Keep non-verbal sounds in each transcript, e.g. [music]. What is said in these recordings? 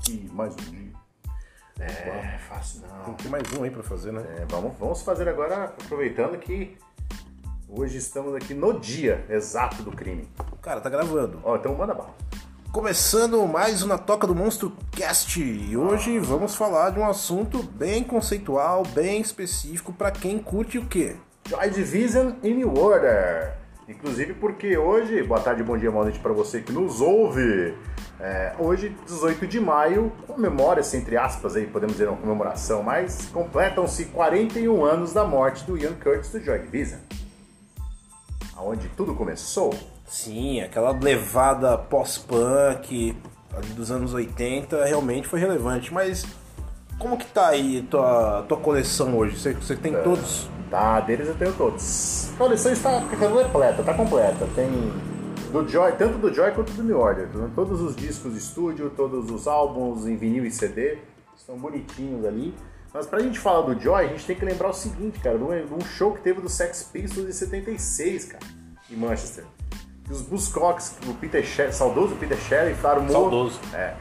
aqui mais um dia. É, fácil Tem não. que ter mais um aí pra fazer, né? É, vamos, vamos fazer agora, aproveitando que hoje estamos aqui no dia exato do crime. Cara, tá gravando. Ó, então manda bala. Começando mais uma Toca do Monstro Cast. E hoje vamos falar de um assunto bem conceitual, bem específico pra quem curte o quê? Joy Division e New Order. Inclusive porque hoje, boa tarde, bom dia, boa noite para você que nos ouve. É, hoje, 18 de maio, comemora-se, entre aspas, aí, podemos dizer uma comemoração, mas completam-se 41 anos da morte do Ian Curtis do Joy Division. Aonde tudo começou. Sim, aquela levada pós-punk dos anos 80 realmente foi relevante, mas como que tá aí tua, tua coleção hoje? Você, você tem todos? Tá, deles eu tenho todos. A coleção está completa, tá completa. Tem do Joy, tanto do Joy quanto do New Order. Todos os discos de estúdio, todos os álbuns em vinil e CD estão bonitinhos ali. Mas pra gente falar do Joy, a gente tem que lembrar o seguinte, cara, de um, show que teve do Sex Pistols em 76, cara, em Manchester. E os Buzzcocks, o Peter Shelley, saudoso Peter Shelley, armou... Saudoso. É,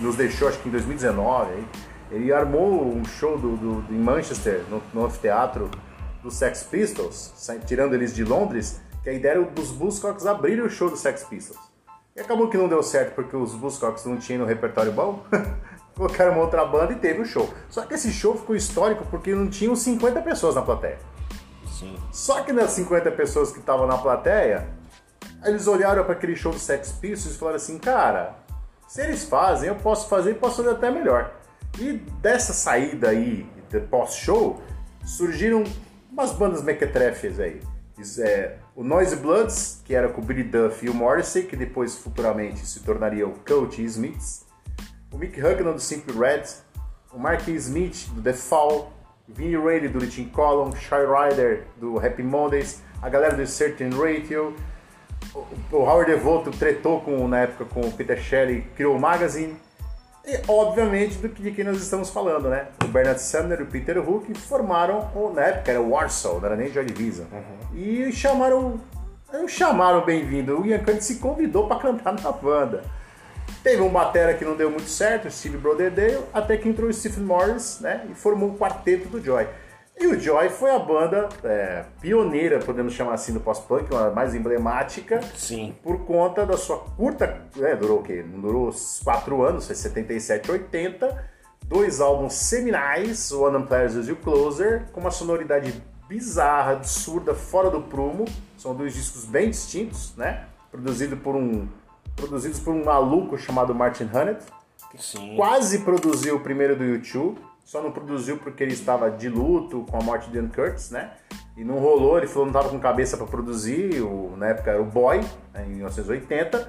nos deixou acho que em 2019. Aí. Ele armou um show do, do- em Manchester, no, no anfiteatro do Sex Pistols, tirando eles de Londres, que a ideia era dos Buzzcocks abrirem o show do Sex Pistols. E acabou que não deu certo porque os Buzzcocks não tinham no repertório bom. [laughs] Colocaram uma outra banda e teve o show. Só que esse show ficou histórico porque não tinham 50 pessoas na plateia. Sim. Só que das 50 pessoas que estavam na plateia, eles olharam para aquele show do Sex Pistols e falaram assim, cara, se eles fazem, eu posso fazer e posso fazer até melhor. E dessa saída aí, de pós-show, surgiram umas bandas mequetrefes aí. É, o Noise Bloods, que era com o Billy Duff e o Morrissey, que depois futuramente se tornaria o Coach Smiths. O Mick Hucknall do Simple Red, o Mark Smith do The Fall, Vinnie Rayleigh do Richie Column, Shy Rider do Happy Mondays, a galera do Certain Ratio, o, o Howard Devoto tretou com, na época com o Peter Shelley, criou o Magazine, e obviamente do que, de quem nós estamos falando, né? O Bernard Sumner e o Peter Hook formaram, o, na época era o Warsaw, não era nem Joy Division, e chamaram, não chamaram bem-vindo, o Ian Curtis se convidou para cantar na banda. Teve um batera que não deu muito certo, o Steve Broderdale, até que entrou o Stephen Morris, né, e formou o quarteto do Joy. E o Joy foi a banda é, pioneira, podemos chamar assim, do pós-punk, uma mais emblemática, Sim. por conta da sua curta, né, durou o quê? Durou 4 anos, foi 77, 80, dois álbuns seminais, o One Unpleasant e o Closer, com uma sonoridade bizarra, absurda, fora do prumo, são dois discos bem distintos, né, produzido por um, produzidos por um maluco chamado Martin Hannett, Sim. quase produziu o primeiro do YouTube, só não produziu porque ele estava de luto com a morte de Ian Curtis, né? E não rolou, ele falou que não estava com cabeça para produzir, o, na época era o Boy, né, em 1980,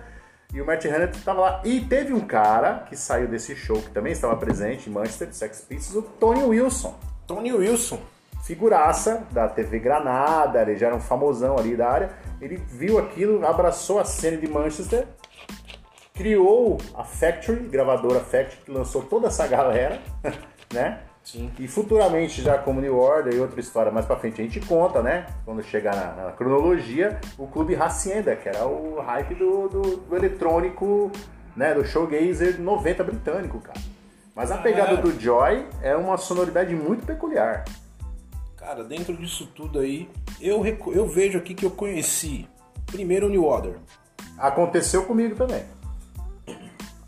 e o Martin Hannett estava lá. E teve um cara que saiu desse show, que também estava presente em Manchester, de Sex Pistols, o Tony Wilson Tony Wilson. figuraça da TV Granada, ele já era um famosão ali da área. Ele viu aquilo, abraçou a cena de Manchester, criou a Factory, gravadora Factory, que lançou toda essa [laughs] galera, né? Sim. E futuramente, já como New Order e outra história mais pra frente, a gente conta, né? Quando chegar na, na cronologia, o Clube Hacienda, que era o hype do, do, do eletrônico, né? Do showgazer 90 britânico, cara. Mas a pegada era. do Joy é uma sonoridade muito peculiar. Cara, dentro disso tudo aí, eu, eu vejo aqui que eu conheci primeiro o New Order. Aconteceu comigo também.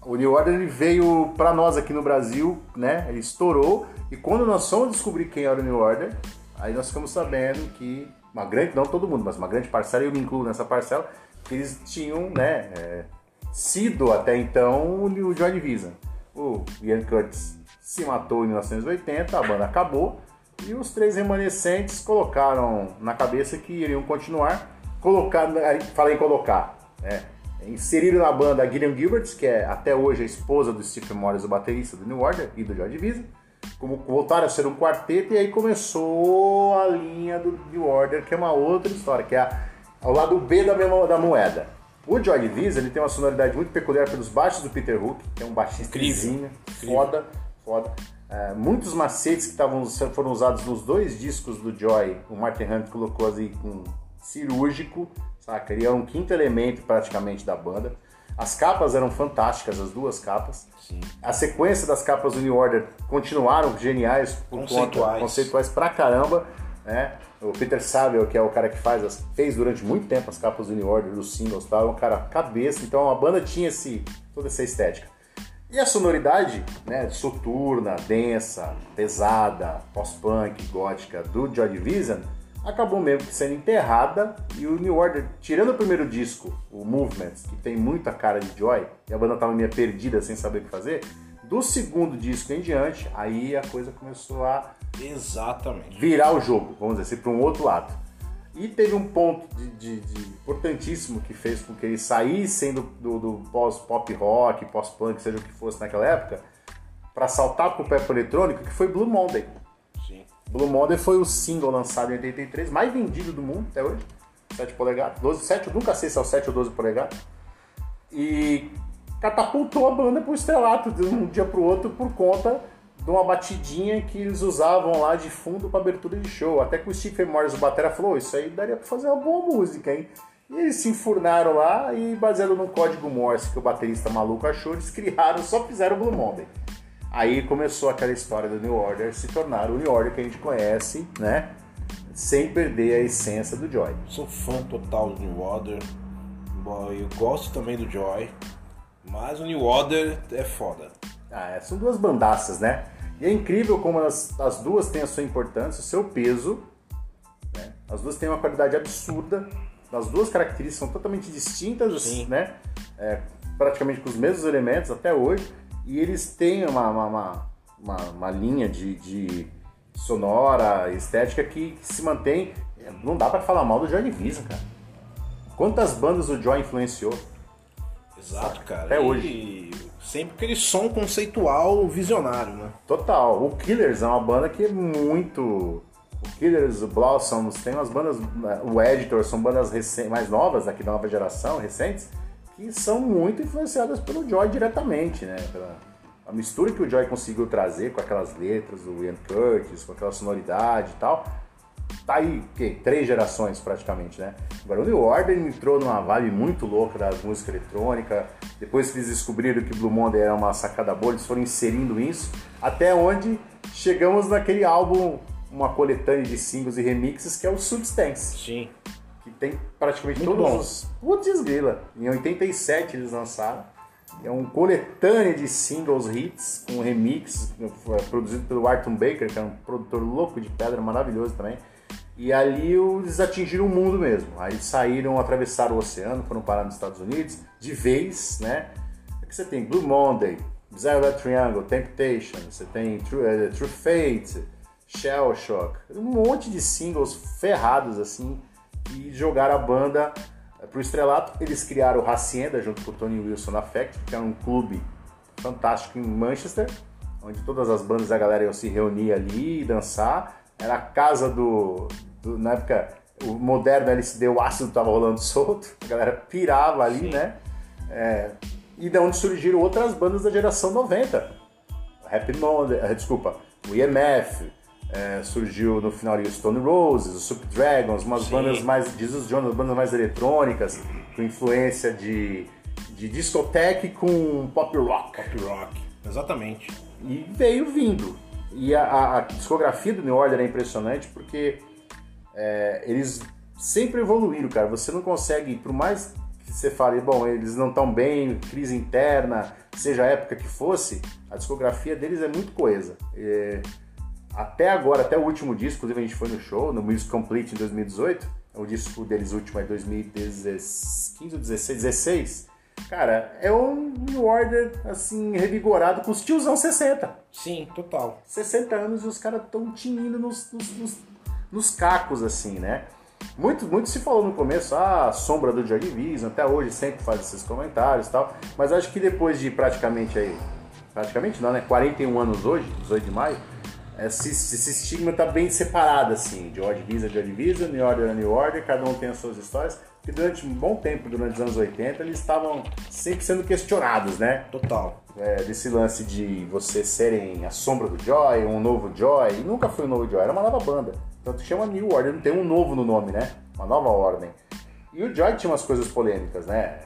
O New Order ele veio pra nós aqui no Brasil, né? Ele estourou e quando nós fomos descobrir quem era o New Order, aí nós ficamos sabendo que uma grande, não todo mundo, mas uma grande parcela, eu me incluo nessa parcela, que eles tinham, né, é, sido até então o Joy Division. O Ian Curtis se matou em 1980, a banda acabou e os três remanescentes colocaram na cabeça que iriam continuar. Colocar, falei colocar, né? Inseriram na banda a Gillian Gilbert, que é até hoje a esposa do Stephen Morris, o baterista do New Order e do Joy Division. Como voltaram a ser um quarteto e aí começou a linha do New Order, que é uma outra história, que é a- ao lado B da, mesma, da moeda. O Joy Division ele tem uma sonoridade muito peculiar pelos baixos do Peter Hook, que é um baixista Incrível. foda, foda. É, muitos macetes que estavam foram usados nos dois discos do Joy, o Martin Hunt colocou assim com cirúrgico, saca? Ele é um quinto elemento praticamente da banda. As capas eram fantásticas, as duas capas. Sim. A sequência das capas do New Order continuaram geniais, por Conceituais. conta, conceituais pra caramba, né? O Peter Saville, que é o cara que faz as, fez durante muito tempo as capas do New Order, dos singles tal, é um cara cabeça, então a banda tinha esse, toda essa estética. E a sonoridade, né, soturna, densa, pesada, pós-punk, gótica do Joy Division, acabou mesmo sendo enterrada e o New Order, tirando o primeiro disco, o Movements, que tem muita cara de Joy, e a banda tava meio perdida sem saber o que fazer, do segundo disco em diante, aí a coisa começou a Exatamente. virar o jogo, vamos dizer assim, para um outro lado. E teve um ponto de, de- de importantíssimo que fez com que eles saíssem do, do- do pós-pop rock, pós-punk, seja o que fosse naquela época, para saltar pro pop eletrônico, que foi Blue Monday. Blue Monday foi o single lançado em 83, mais vendido do mundo até hoje. 7 polegadas, 12, 7, eu nunca sei se é o 7 ou 12 polegadas. E catapultou a banda pro estrelato de um dia pro outro por conta de uma batidinha que eles usavam lá de fundo para abertura de show. Até que o Stephen Morris, o batera, falou, isso aí daria pra fazer uma boa música, hein? E eles se enfurnaram lá e baseado no código Morse que o baterista maluco achou, eles criaram, só fizeram o Blue Monday. Aí começou aquela história do New Order se tornar o New Order que a gente conhece, né? Sem perder a essência do Joy. Sou fã total do New Order. Bom, Eu gosto também do Joy. Mas o New Order é foda. Ah, é, são duas bandaças, né? E é incrível como as, as duas têm a sua importância, o seu peso. né? As duas têm uma qualidade absurda. As duas características são totalmente distintas, Sim. né? É, praticamente com os mesmos elementos até hoje. E eles têm uma, uma, uma, uma- linha de, de sonora, estética que, que se mantém. Não dá pra falar mal do Joy Division, cara. Quantas bandas o Joy influenciou? Exato, cara. Até E hoje. Sempre aquele som conceitual visionário, né? Total. O Killers é uma banda que é muito. O Killers, o Blossoms, tem umas bandas. né, O Editor são bandas mais novas, aqui da nova geração, recentes, que são muito influenciadas pelo Joy diretamente, né? Pela, a mistura que o Joy conseguiu trazer com aquelas letras do Ian Curtis, com aquela sonoridade e tal. Tá aí, o quê? Três gerações praticamente, né? Agora o New Order entrou numa vibe muito louca da música eletrônica. Depois que eles descobriram que Blue Monday era uma sacada boa, eles foram inserindo isso. Até onde chegamos naquele álbum, uma coletânea de singles e remixes, que é o Substance. Sim. Que tem praticamente Muito todos bom. os. Putz, grila. Em 87 eles lançaram. É um coletânea de singles hits, com remix, produzido pelo Arthur Baker, que é um produtor louco de pedra, maravilhoso também. E ali eles atingiram o mundo mesmo. Aí saíram, atravessaram o oceano, foram parar nos Estados Unidos, de vez, né? Aqui você tem Blue Monday, Red Triangle, Temptation, você tem True, eh, True Fate, Shell Shock, um monte de singles ferrados assim, e jogaram a banda eh, pro estrelato. Eles criaram o Hacienda junto com o Tony Wilson na Factory, que era um clube fantástico em Manchester, onde todas as bandas da galera iam se reunir ali e dançar. Era a casa do, do- na época o moderno LSD, o ácido tava rolando [laughs] solto, a galera pirava ali, Sim. né? É, e da onde surgiram outras bandas da geração 90. Happy Monday, eh, desculpa, o IMF, eh, surgiu no final o Stone Roses, o Super Dragons, umas Sim. bandas mais, Jesus Jonas, bandas mais eletrônicas, com influência de, de discoteca com pop rock. Pop rock. Exatamente. E veio vindo. E a, a- a discografia do New Order é impressionante porque é, eles sempre evoluíram, cara. Você não consegue, por mais que você fale, bom, eles não estão bem, crise interna, seja a época que fosse, a discografia deles é muito coesa. É, até agora, até o último disco, inclusive a gente foi no show, no Music Complete em 2018, o disco deles último é 2015 ou 16, 16. Cara, é um New Order, assim, revigorado com os tiozão 60. Sim, total. 60 anos e os caras estão tinindo nos, nos, nos, nos cacos, assim, né? Muito, muito se falou no começo, ah, a sombra do Joy Division, até hoje sempre faz esses comentários e tal, mas acho que depois de praticamente aí, praticamente não, né? 41 anos hoje, 18 de maio, esse, esse estigma tá bem separado, assim, Joy Division, Joy Division, New Order New Order, cada um tem as suas histórias, que durante um bom tempo, durante os anos 80, eles estavam sempre sendo questionados, né? Total. é, desse lance de você serem a sombra do Joy, um novo Joy, e nunca foi um novo Joy, era uma nova banda. Tanto que chama New Order, não tem um novo no nome, né? Uma nova ordem. E o Joy tinha umas coisas polêmicas, né?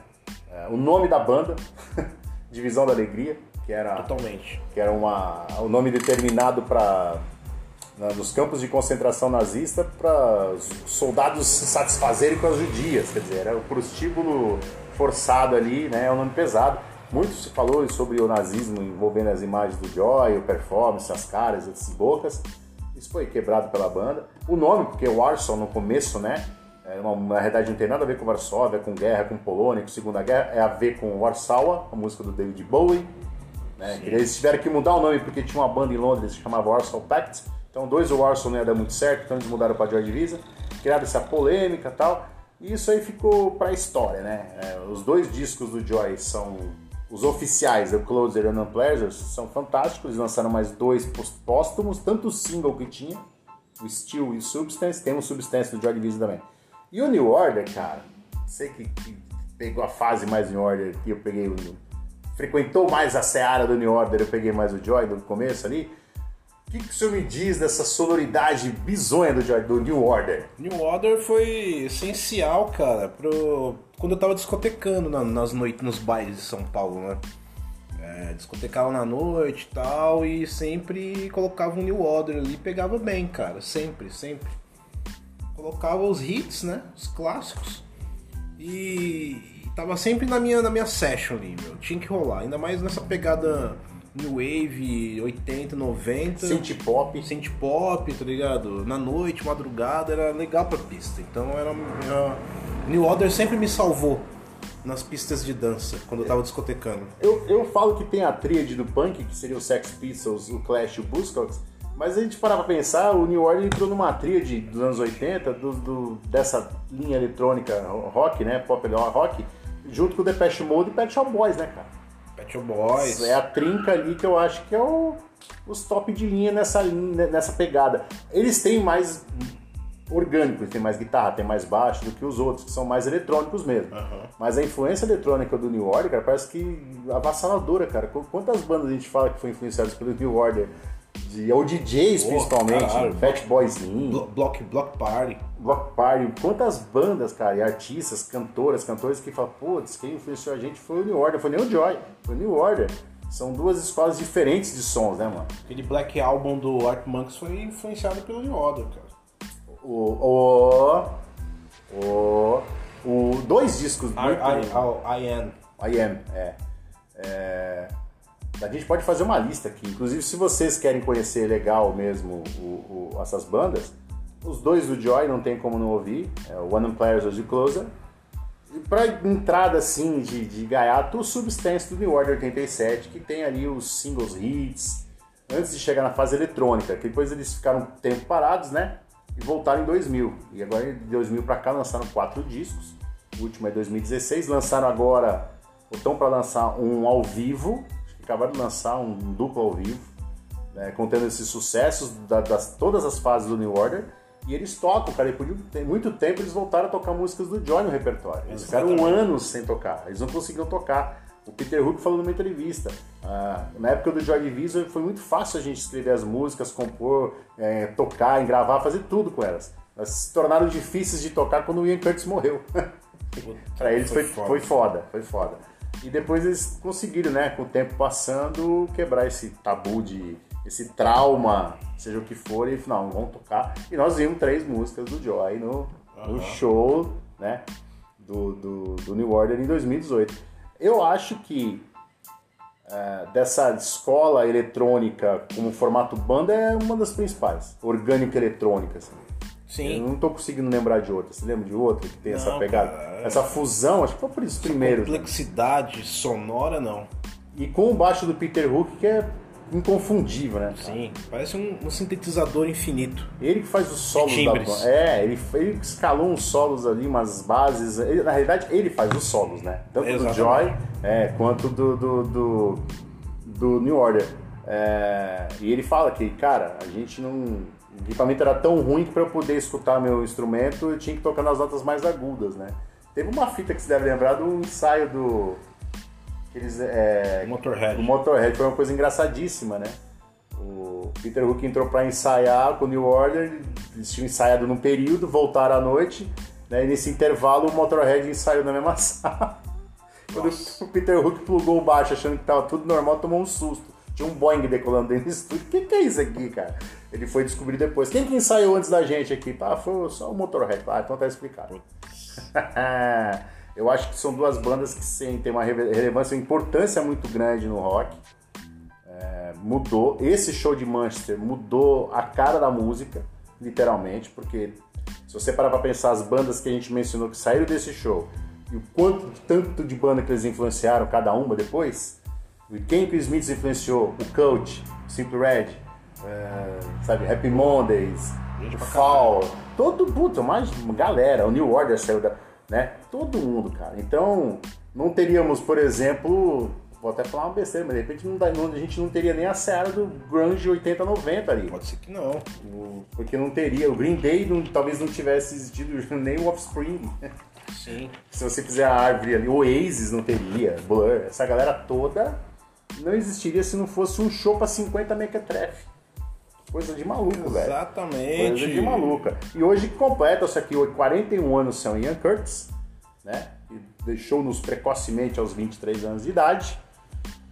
É, o nome da banda, [laughs] Divisão da Alegria, que era, Totalmente. que era uma, o nome determinado para nos campos de concentração nazista para os soldados se satisfazerem com as judias, quer dizer, era o prostíbulo forçado ali, né, é um nome pesado. Muito se falou sobre o nazismo envolvendo as imagens do Joy, o performance, as caras, as bocas. Isso foi quebrado pela banda. O nome, porque Warsaw no começo, né? É uma, na realidade não tem nada a ver com Varsóvia, com guerra, com Polônia, com Segunda Guerra, é a ver com Warsaw, a música do David Bowie. Né? Eles tiveram que mudar o nome porque tinha uma banda em Londres que se chamava Warsaw Pact. Então dois o Warsaw não ia dar muito certo, então eles mudaram para Joy Division, criaram essa polêmica tal. E isso aí ficou para a história, né? É, os dois discos do Joy são os oficiais, o Closer e Unpleasures, são fantásticos. Eles lançaram mais dois póstumos, tanto o single que tinha, o Steel e o Substance, tem um Substance do Joy Division também. E o New Order, cara, sei que, que pegou a fase mais New Order que eu peguei o. Frequentou mais a seara do New Order, eu peguei mais o Joy do começo ali. O que, que o senhor me diz dessa sonoridade bizonha do, Joy, do New Order? New Order foi essencial, cara, pro... quando eu tava discotecando na- nas noites, nos bailes de São Paulo, né? É, discotecava na noite e tal, e sempre colocava um New Order ali, pegava bem, cara, sempre, sempre. Colocava os hits, né? Os clássicos. E, e tava sempre na minha, na minha session ali, meu. Tinha que rolar, ainda mais nessa pegada New Wave, 80, 90 Synth pop. synth pop, tá ligado? Na noite, madrugada, era legal pra pista. Então era, era... New Order sempre me salvou nas pistas de dança, quando eu tava discotecando. Eu, eu falo que tem a tríade do punk, que seria o Sex Pistols, o Clash e o Buzzcocks, mas a gente parar pra pensar, o New Order entrou numa tríade dos anos 80, do, do- dessa linha eletrônica rock, né, pop rock, junto com o Depeche Mode e Pet Shop Boys, né, cara? Pet Shop Boys. É a trinca ali que eu acho que é o, os top de linha nessa, linha nessa pegada. Eles têm mais orgânico, eles têm mais guitarra, tem mais baixo do que os outros, que são mais eletrônicos mesmo. Mas a influência eletrônica do New Order, cara, parece que avassaladora, cara. Qu- Quantas bandas a gente fala que foram influenciadas pelo New Order? De, ou DJs, principalmente, caralho. Fat Boy Slim, Blo- Block, Block Party. Block Party, quantas bandas, cara, e artistas, cantoras, cantores que falam, putz, quem influenciou a gente foi o New Order, foi nem o Joy, foi o New Order. São duas escolas diferentes de sons, né, mano? Aquele Black Album do Art Monks foi influenciado pelo New Order, cara. O. O. O. o dois discos I, muito. I, I, I Am. I am, é. É, A gente pode fazer uma lista aqui. Inclusive, se vocês querem conhecer legal mesmo o- o- essas bandas, os dois do Joy não tem como não ouvir. É o One Players e o Closer. E pra entrada assim de, de gaiato, o Substance do New Order 87, que tem ali os singles hits, antes de chegar na fase eletrônica, que depois eles ficaram um tempo parados, né? E voltaram em 2000. E agora de 2000 pra cá lançaram quatro discos. O último é 2016. Lançaram agora, estão para lançar um ao vivo. Acabaram de lançar um duplo ao vivo, né, contendo esses sucessos da- das todas as fases do New Order. E eles tocam, cara. De tem muito tempo eles voltaram a tocar músicas do Joy no repertório. Eles ficaram anos sem tocar. Eles não conseguiam tocar. O Peter Hook falou numa entrevista. ah, na época do Joy Division foi muito fácil a gente escrever as músicas, compor, eh, tocar, gravar, fazer tudo com elas. Elas se tornaram difíceis de tocar quando o Ian Curtis morreu. [laughs] Pra eles foi, foi, foda. foi foda, E depois eles conseguiram, né, com o tempo passando, quebrar esse tabu de. esse trauma, seja o que for, e não, vamos tocar. E nós vimos três músicas do Joy no, no show, né, do, do, do New Order em 2018. Eu acho que é, dessa escola eletrônica como formato banda é uma das principais. Orgânica eletrônica, assim. Eu Sim. não tô conseguindo lembrar de outra. Você lembra de outra que tem essa Não, pegada? cara. Essa fusão, acho que foi por isso primeiro. Complexidade sonora, não. E com o baixo do Peter Hook, que é inconfundível, né? Sim. Parece um, um sintetizador infinito. Ele que faz os solos da banda. É, ele, ele escalou uns solos ali, umas bases. Ele- na realidade, ele faz os solos, né? Tanto do Exatamente. Joy é, quanto do, do, do, do New Order. É, e ele fala que, cara, a gente não. O equipamento era tão ruim que para eu poder escutar meu instrumento eu tinha que tocar nas notas mais agudas, né? Teve uma fita que você deve lembrar do ensaio do. eles, é, Motorhead. o Motorhead foi uma coisa engraçadíssima, né? O Peter Hook entrou pra ensaiar com o New Order, eles tinham ensaiado num período, voltaram à noite, né? E nesse intervalo o Motorhead ensaiou na mesma [laughs] sala. Quando Nossa. o Peter Hook plugou o baixo achando que tava tudo normal, tomou um susto. Tinha um Boeing decolando dentro do estúdio. O que, que é isso aqui, cara? Ele foi descobrir depois. Quem que ensaiou antes da gente aqui? Ah, foi só o Motorhead. Ah, então tá explicado. [laughs] Eu acho que são duas bandas que sim, têm uma rele- relevância, uma importância muito grande no rock. É, mudou. Esse show de Manchester mudou a cara da música, literalmente, porque se você parar pra pensar as bandas que a gente mencionou que saíram desse show e o quanto tanto de banda que eles influenciaram cada uma depois, quem que o Smiths influenciou? O Coach, Simple Red, é, sabe, Happy Mondays, Gente o Fall, todo puta, mais galera, o New Order saiu da, né? Todo mundo, cara. Então, não teríamos, por exemplo, vou até falar uma besteira, mas de repente não dá- não- a gente não teria nem a seara do grunge 80, 90 ali. Pode ser que não. Porque não teria, o Green Day não- talvez não tivesse existido [laughs] nem o Offspring. Sim. Se você fizer a árvore ali, Oasis não teria, Blur, essa galera toda não existiria se não fosse um show pra 50 mequetrefe. Coisa de maluco, velho. Exatamente. Coisa de maluca. E hoje completa-se aqui 41 anos são Ian Curtis, né? E deixou-nos precocemente aos 23 anos de idade.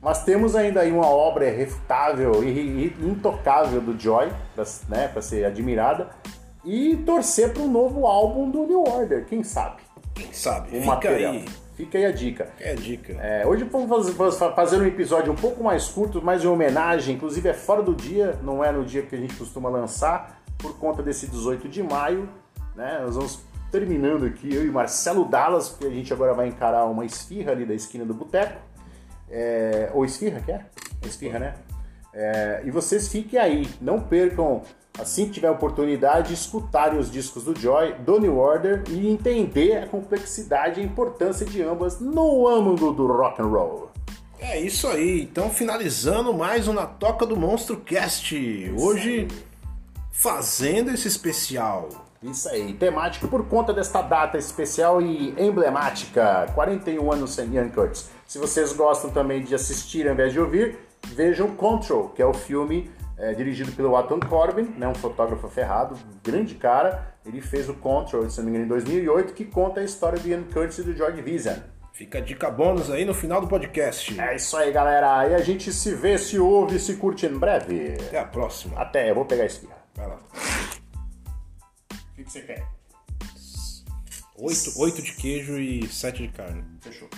Mas temos ainda aí uma obra irrefutável e intocável do Joy, pra, né, pra ser admirada. E torcer para um novo álbum do New Order, quem sabe? Quem sabe? Um Fica material. aí. Fica aí a dica. É a dica. É, hoje vamos fazer, um episódio um pouco mais curto, mais em homenagem, inclusive é fora do dia, não é no dia que a gente costuma lançar, por conta desse 18 de maio. Né? Nós vamos terminando aqui, eu e Marcelo Dallas, porque a gente agora vai encarar uma esfirra ali da esquina do boteco. É, ou esfirra, quer? É esfirra, né? É, e vocês fiquem aí, não percam, assim que tiver oportunidade, escutarem os discos do Joy, do New Order e entender a complexidade e a importância de ambas no âmbito do rock and roll. É isso aí. Então, finalizando mais um Na Toca do Monstro Cast. Hoje, fazendo esse especial. Isso aí, temático por conta desta data especial e emblemática, 41 anos sem Ian Curtis. Se vocês gostam também de assistir ao invés de ouvir, vejam Control, que é o filme é, dirigido pelo Atom Corbin, né, um fotógrafo ferrado, grande cara. Ele fez o Control, se não me engano, em 2008, que conta a história do Ian Curtis e do George Vision. Fica a dica bônus aí no final do podcast. É isso aí, galera. E a gente se vê, se ouve, se curte em breve. Até a próxima. Até, eu vou pegar a esfirra. Vai lá. O que que você quer? Oito, oito de queijo e sete de carne. Fechou.